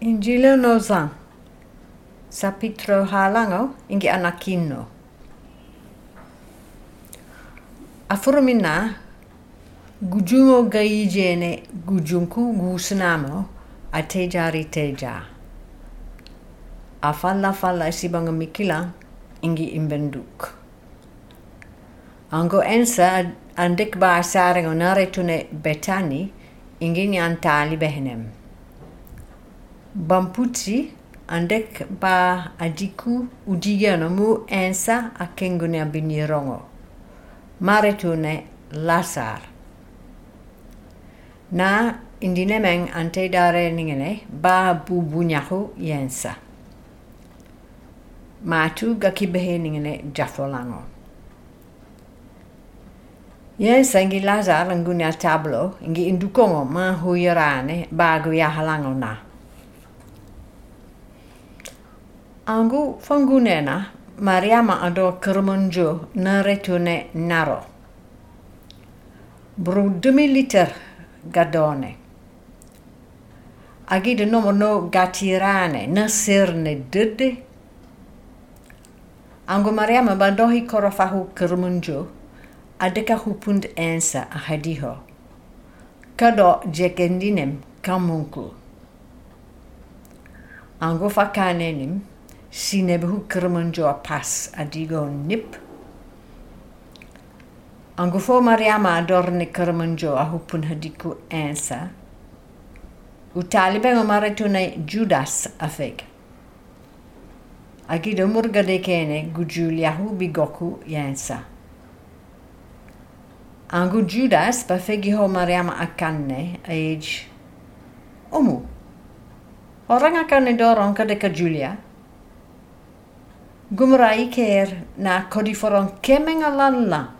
Injili Nozan Sapitro halango ingi anakino. Afurumina gujumo gayijene gujunku gusunamo tejari teja. Afalla falla sibanga mikila ingi imbenduk. Ango ensa andik ba asarengo naretune betani ingi nyantali behenem. Bamputi andek ba adiku udigano mu ensa akengune abinirongo. Maretune lasar. Na indinemeng ante dare ningene ba bubunyahu yensa. Matu gakibehe ningene jafolango. Yensa ingi lazar ngunya tablo ingi indukongo ma huyarane bagu ya halango na. angu fongunena mariama ado kermonjo na retune naro. Bru demi liter gadone. Agi de nomo no gatirane na sirne dede angu mariama bandohi korofahu kermonjo adeka hupund ensa ahadiho kado jekendinem kamunku angu fakanenim sinebehu kermanjo pas adigo nip. Angufo Mariama adorne kermanjo ahupun hadiku ensa. Utalibe maretune Judas afeg. Agido murgade kene gujuliahu bigoku yensa. Angu Judas bafegi ho Mariama akanne age. Omu. Orang akanne dorong kadeka Julia. Gumrai ker na kodiforon kemenga lalla.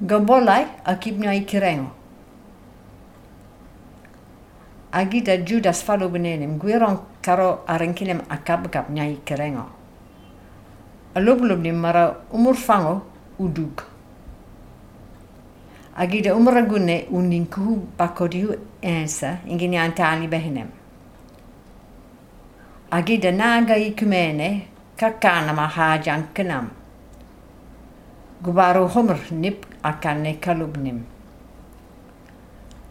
Gombolai akibnya ikirengo. Agida Judas falo benenim karo arenkinem akab-kab nya ikirengo. Alub-lub ni mara umur fango udug. Agida umragune uninkuhu bakodihu ensa ingini antali behenem. Agida naga ikumene kakana mahajan kenam. Gubaru homer nip akane kalubnim.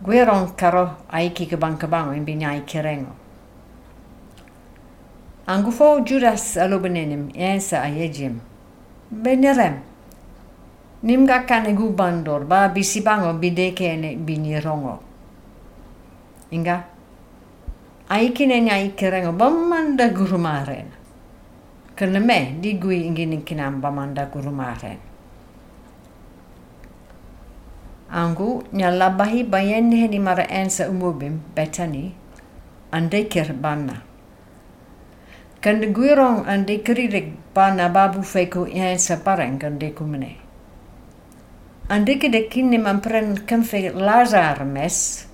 Gueron karo aiki kabang-kabang imbinyai kirengo. Angufo Judas alubenenim ensa ayejim. Benerem. Nim kane gubandor ba bisibango bidekene binirongo. Inga. Aikine nyai kirengo bamanda gurumaren. Kena me di gui ingini kinam bamanda. Angu nyalabahi bayen heni mara ensa umubim betani andekir bana. Kanda guirong ande kiririk bana babu feko ensa pareng kande kumene. Ande kede kini mampren kemfe lazar mes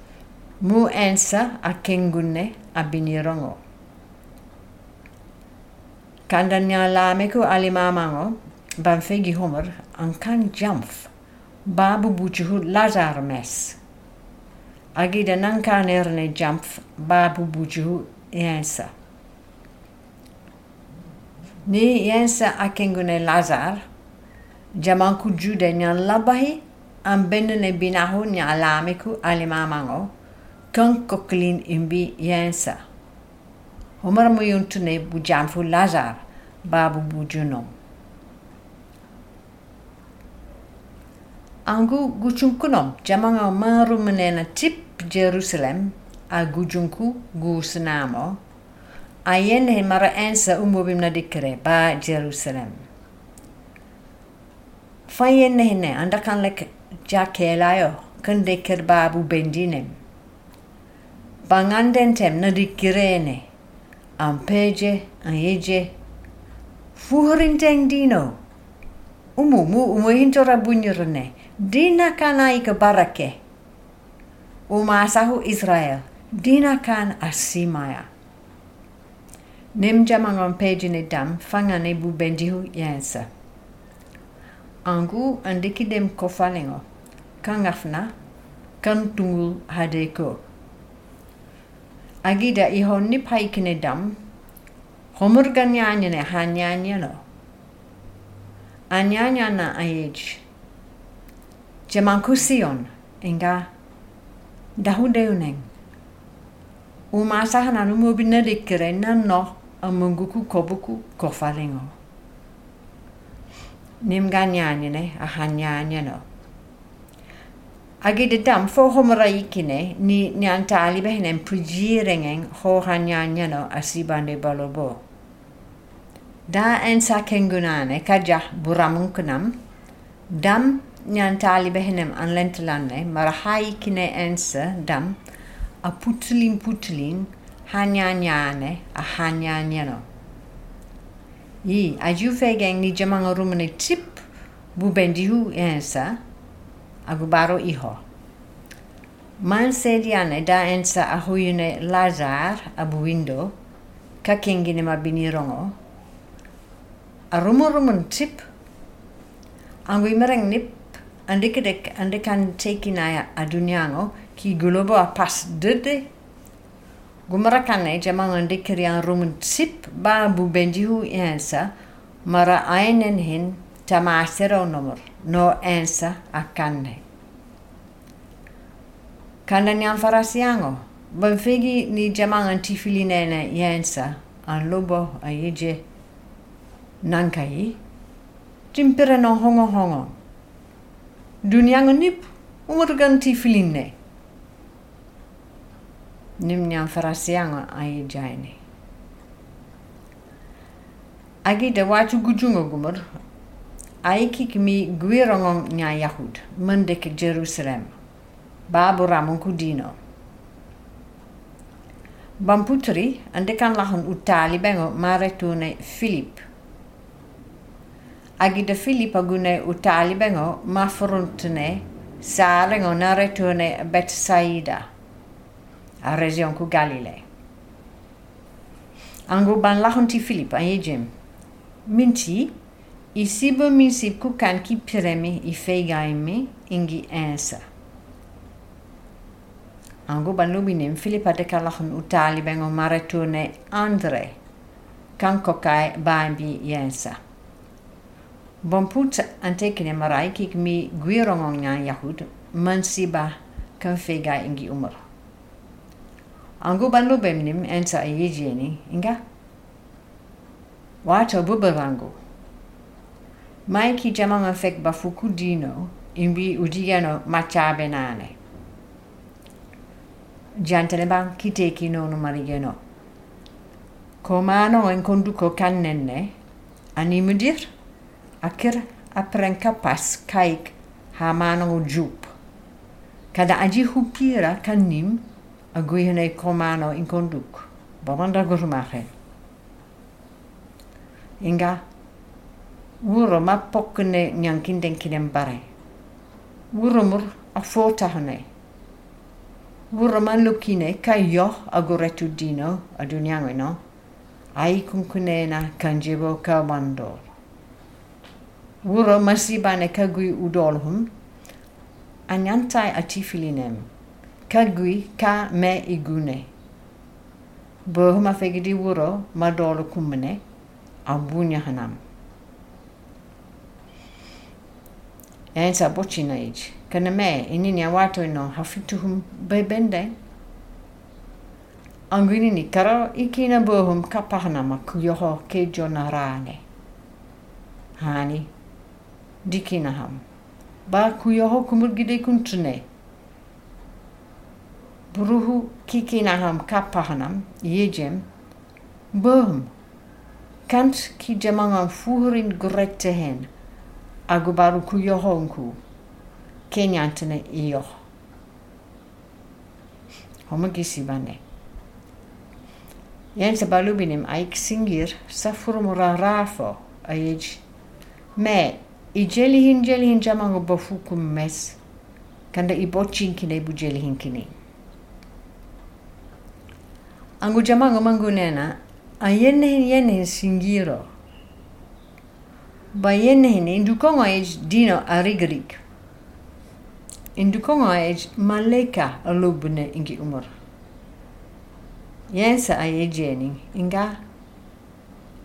mu ensa akengune abinirongo. Kanda nyalameku alimamango banfegi homer angkan jamf babu bujuhu lazar mes. Agida nankan erne jamf babu bujuhu yensa. Ni yensa akengune lazar jamanku jude nyan labahi am benene binahu nya alameku alimamango kan koklin imbi yensa. Homer muyuntune bujamfu lazar babu bujunom. Angu guchunkunom jamanga maru menena tip Jerusalem a gujunku gusenamo ayen he mara ensa umubim na dikere ba Jerusalem. Fayen hene andakan lek jakelayo kan deker babu bendinem. Bangandentem na dikirene ampeje ayeje fuhrinteng dino. Umu mu umu hintora bunyurne dina kana ika barake. Umasahu Israel dina kan asimaya. Nem jamangon pejine dam bu bendihu yensa. Angu andikidem kofalingo kangafna kan tungul hadeko. agida i honni paikine dam. Homurgan yanyane hanyanyano anyanyana aij jemankusion enga dahudeuneng umasahan anumubina dikere nanno amunguku kobuku kofalengo nimganyanyane ahanyanyano Agide dam fo homoraikine ni ni antali behnen pujirengen ho hanyanyano asibande balobo. Da en sakengunane kaja buramunkunam dam ni antali behnem an lentelane marahaikine ense dam a putlin putlin hanyanyane a hanyanyano. Yi ajufegen ni jamanga rumene tip bubendihu ensa agubaro iho. Man sediane da ensa ahuyune Lazar abuindo kakengine mabinirongo. A rumo tip angui mereng nip andikadek andikan tekinaya adunyango ki gulobo pas dede gumarakane jamang andikiri an rumun tip ba bubendihu ensa mara ainen hin tamasero nomor no ensa akanne. Kanda nyan farasiango, ban fegi ni jamang an tifilinene yensa an lobo a yeje nankai, timpere no hongo hongo. Dunyango nip umurgan tifiline. Nim nyan farasiango a yejaini. Agi de watu gujungo gumur, ayikik mi gwirongon nya yahud. Mende ke jerusalem. Babura mun ku dino bamputri ande kan lahon utali bengo maretune philip agida philip agune utali bengo ma forontune sarengo na retune betsaida a region ku galilei angu ban lahon ti philip an yejim minti Ici-bas município kanki piremi ifeigaime ingi ensa. Ango banubinem Filipa de kalahun utali bengo maretune Andre kankokai baimbi yensa. Bomput antekine marai kik mi guirongong nyan yahud mansiba kan feiga ingi umar. Ango banubemnim ensa ayijeni inga. Wato buberango. mai ki jamanga fek bafukudino imbi udigano machabe nane. Jantene ban kiteki nonu marigeno. Komano en konduko kannenne animudir akir aprenka pas kaik hamano jup. Kada aji hupira kannim aguihene komano in konduk bomanda gurmachen inga Wuro ma pokkene nyankinden kinen bare. Wuro mur a fotahane. Wuro ma lukine ka yo aguretu dino adunyango no. Ai kunkunena kanjibo ka mandor. Wuro masibane kagui udolhum. Anyantai atifilinem. Kagui ka me igune. Bohuma fegidi wuro madolo kumene. Yani sa bochi na iji. Kana me, inini ya watu ino hafitu hum bebende. Anguini ni karo iki na ka kapahna ma kuyoho ke jona rane. Hani. Diki na ham. Ba kuyoho kumurgide kuntune. Buruhu kiki na ham kapahnam yejem. Bohum. Kant ki jamangan fuhurin grekte hen. agubaruku yohonku kenyantene iyo homagisibane Jens balubinim aik singir safurum rarafo aic me ijelihin jelihin jamango bofukum mes. Kanda ibochin kine bujelihin kine. Angu jamango mangunena ayennehin yennehin singiro. Bayenehene indukongo ej dino arigrik. Indukongo ej maleka alubne ingi umur. Yensa ay jening inga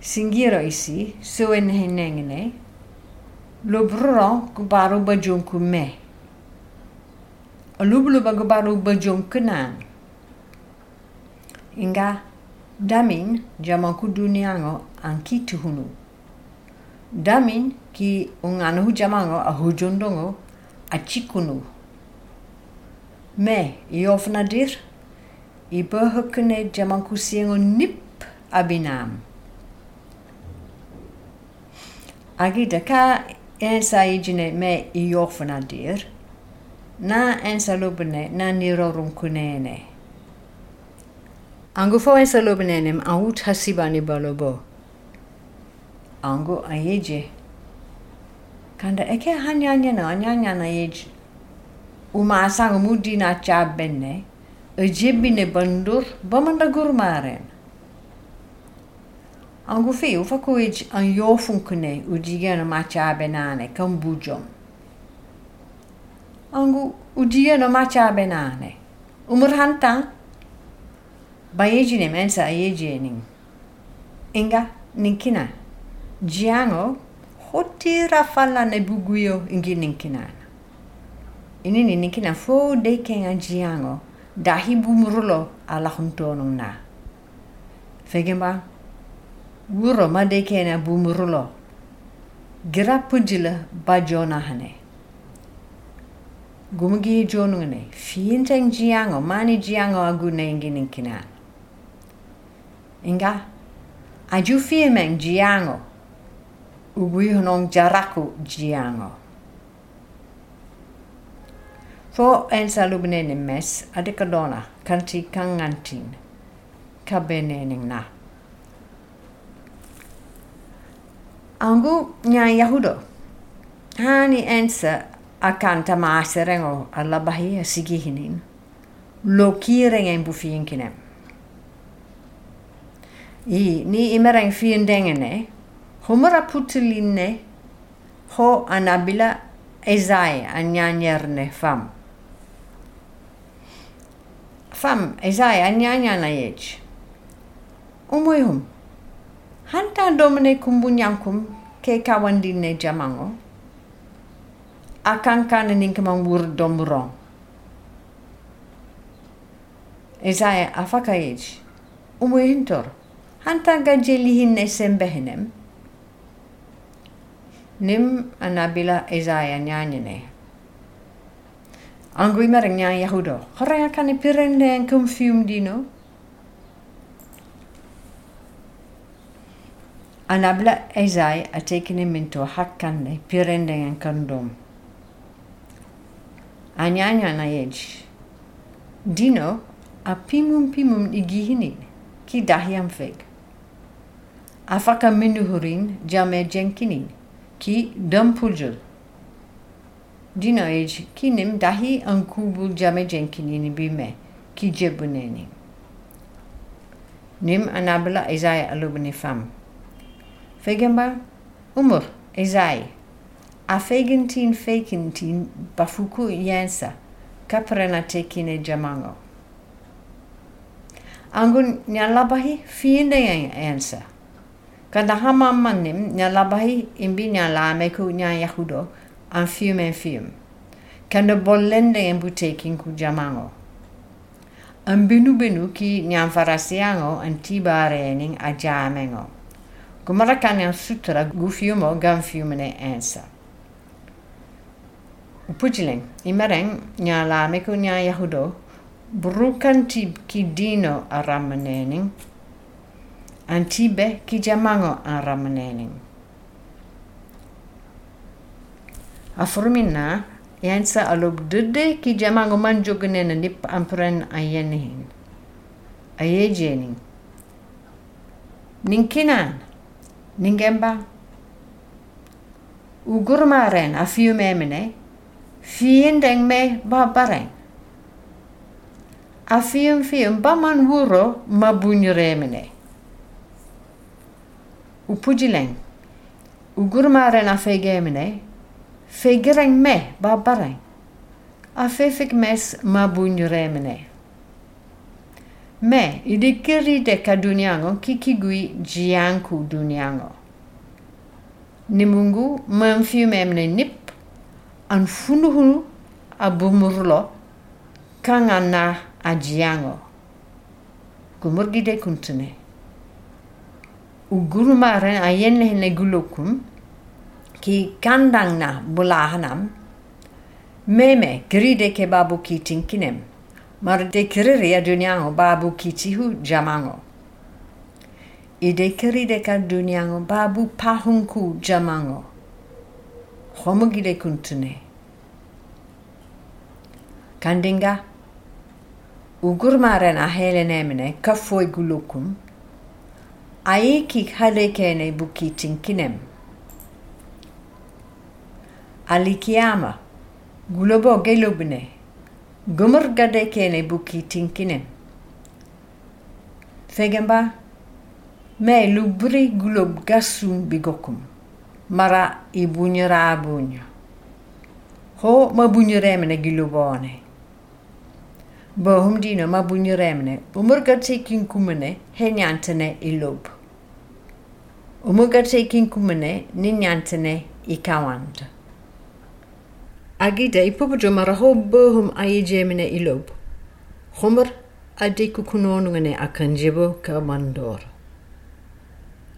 singiro isi suen henengene lo bruro kubaru bajung kume. Alublu bagubaru bajung kenan. Inga damin jamanku duniango anki tuhunu. Damin ki unganu jamango ahujundongo achikunu. Me iofnadir i behukene jamanku siengo nip abinam. Agida ka ensa ijine me iofnadir na ensa lubene na nirorum kunene. Angu fo ensa lubenenem aut hasibani balobo. Angu ayeje. Kanda eke hanyanya na anyanya na yeje. Uma asang mudi na chabene. Ejibine bandur bamanda gurmaren. Angu fi ufa kuij an yofunkune udigena ma chabenane kan bujom. Angu udigena ma chabenane. Umur hanta bayejine mensa ayejening. Inga ninkina. Jiango hotira falla ne buguyo ingi ninkina. Ini ni ninkina fo de kenga jiango dahi bumurulo ala huntonong na. Fegemba wuro ma de kena bumurulo. Gira pujila ba jona hane. Gumagi jonungane fiinteng jiango mani jiango agune ingi ninkina. Inga aju fiemeng jiango ubuyonong jaraku jiango. Fo ensa lubnene mes adikadona kanti kangantin kabenening na. Angu nya yahudo. Hani ensa akan tamaserengo alabahi asigihinin. Lokireng bufiinkinem. I ni imereng fiendengene humara homarapotiline ho anabila ezay anyanyerne fam. Fam ezay anyanyana yej umoyhum hanta domine kumbunyankum ke kawandine jamango. Akankane ninkamang wur domrong ezay afaka yej umoyhintor hanta gajelihinne sembehnem Nim anabila ezaya nyanjene. Angui mereng nyan yahudo. Horea kani pireng den kum fium dino. Anabla ezai a tekenen minto hakkande pireng den kondom. Anyanya na yej. Dino a pimum pimum igihinin ki dahiam feg. Afaka minuhurin jame jenkinin. Ki dampujul. Dino ej kinim dahi an kubul jame jenkinini bime ki jebuneni. Nim anabla ezai alubni fam. Fegemba umur ezai. A fegentin fekentin bafuku yensa kaprena tekine jamango. Angun nyalabahi fiinde yensa. Kada hama manim nya labahi imbi nya lameku nya yahudo an fium en fium. Kanda bollende en butekin ku jamango. An binu binu ki nya farasiango an tibarening a jamengo. Kumara kanya sutra gu fiumo gan fiumene ensa. Upujiling, imereng nya lameku nya yahudo brukan tib ki dino aramenening Antibe ki jamango an ramenening. Afurmina yansa alub dude ki jamango manjogunena nip ampren ayenihin. Ayejening. Ninkinan. Ningemba. Ugurmaren a fiu memene. Fiendeng me babareng. A fium fium baman wuro mabunyuremene. Ugurmaren a fegemene. Fegereng me babareng. A fefik mes mabunyuremene. Me, idi kiri de ka duniango kikigui jianku duniango. Nimungu memfiu memne nip an funuhunu a bumurlo kangana a jiango. Gumurgide kuntune. Ugurumaren a yenne gulukum ki kandang na bulahanam meme gride ke babu ki tinkinem mar de kiriri a dunyango babu ki jamango ide kiride ka dunyango babu pahunku jamango homogide kuntune kandinga ugurmaren a hele nemene kafoi Aí que buki tinkinem Alikiama, gulobo gelubne, gumur gade kene buki bukichinkinem. Fegemba, me lubri gulob gasum bigokum, mara i bunyara bunyo. Ho ma bunyuremene gilubone. Bohum dino mabunyuremne, umurgate kinkumene, henyantene ilob. Umurgate kinkumene, ninyantene ikawand. Agida ipopojo maraho bohum ayijemine ilob. Homer adekukunonungene akanjebo kamandor.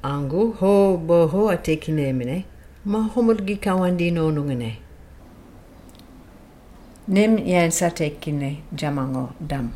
Angu ho boho atekinemine, ma homer gikawandi nonungene. Nem yan satekine jamango dam.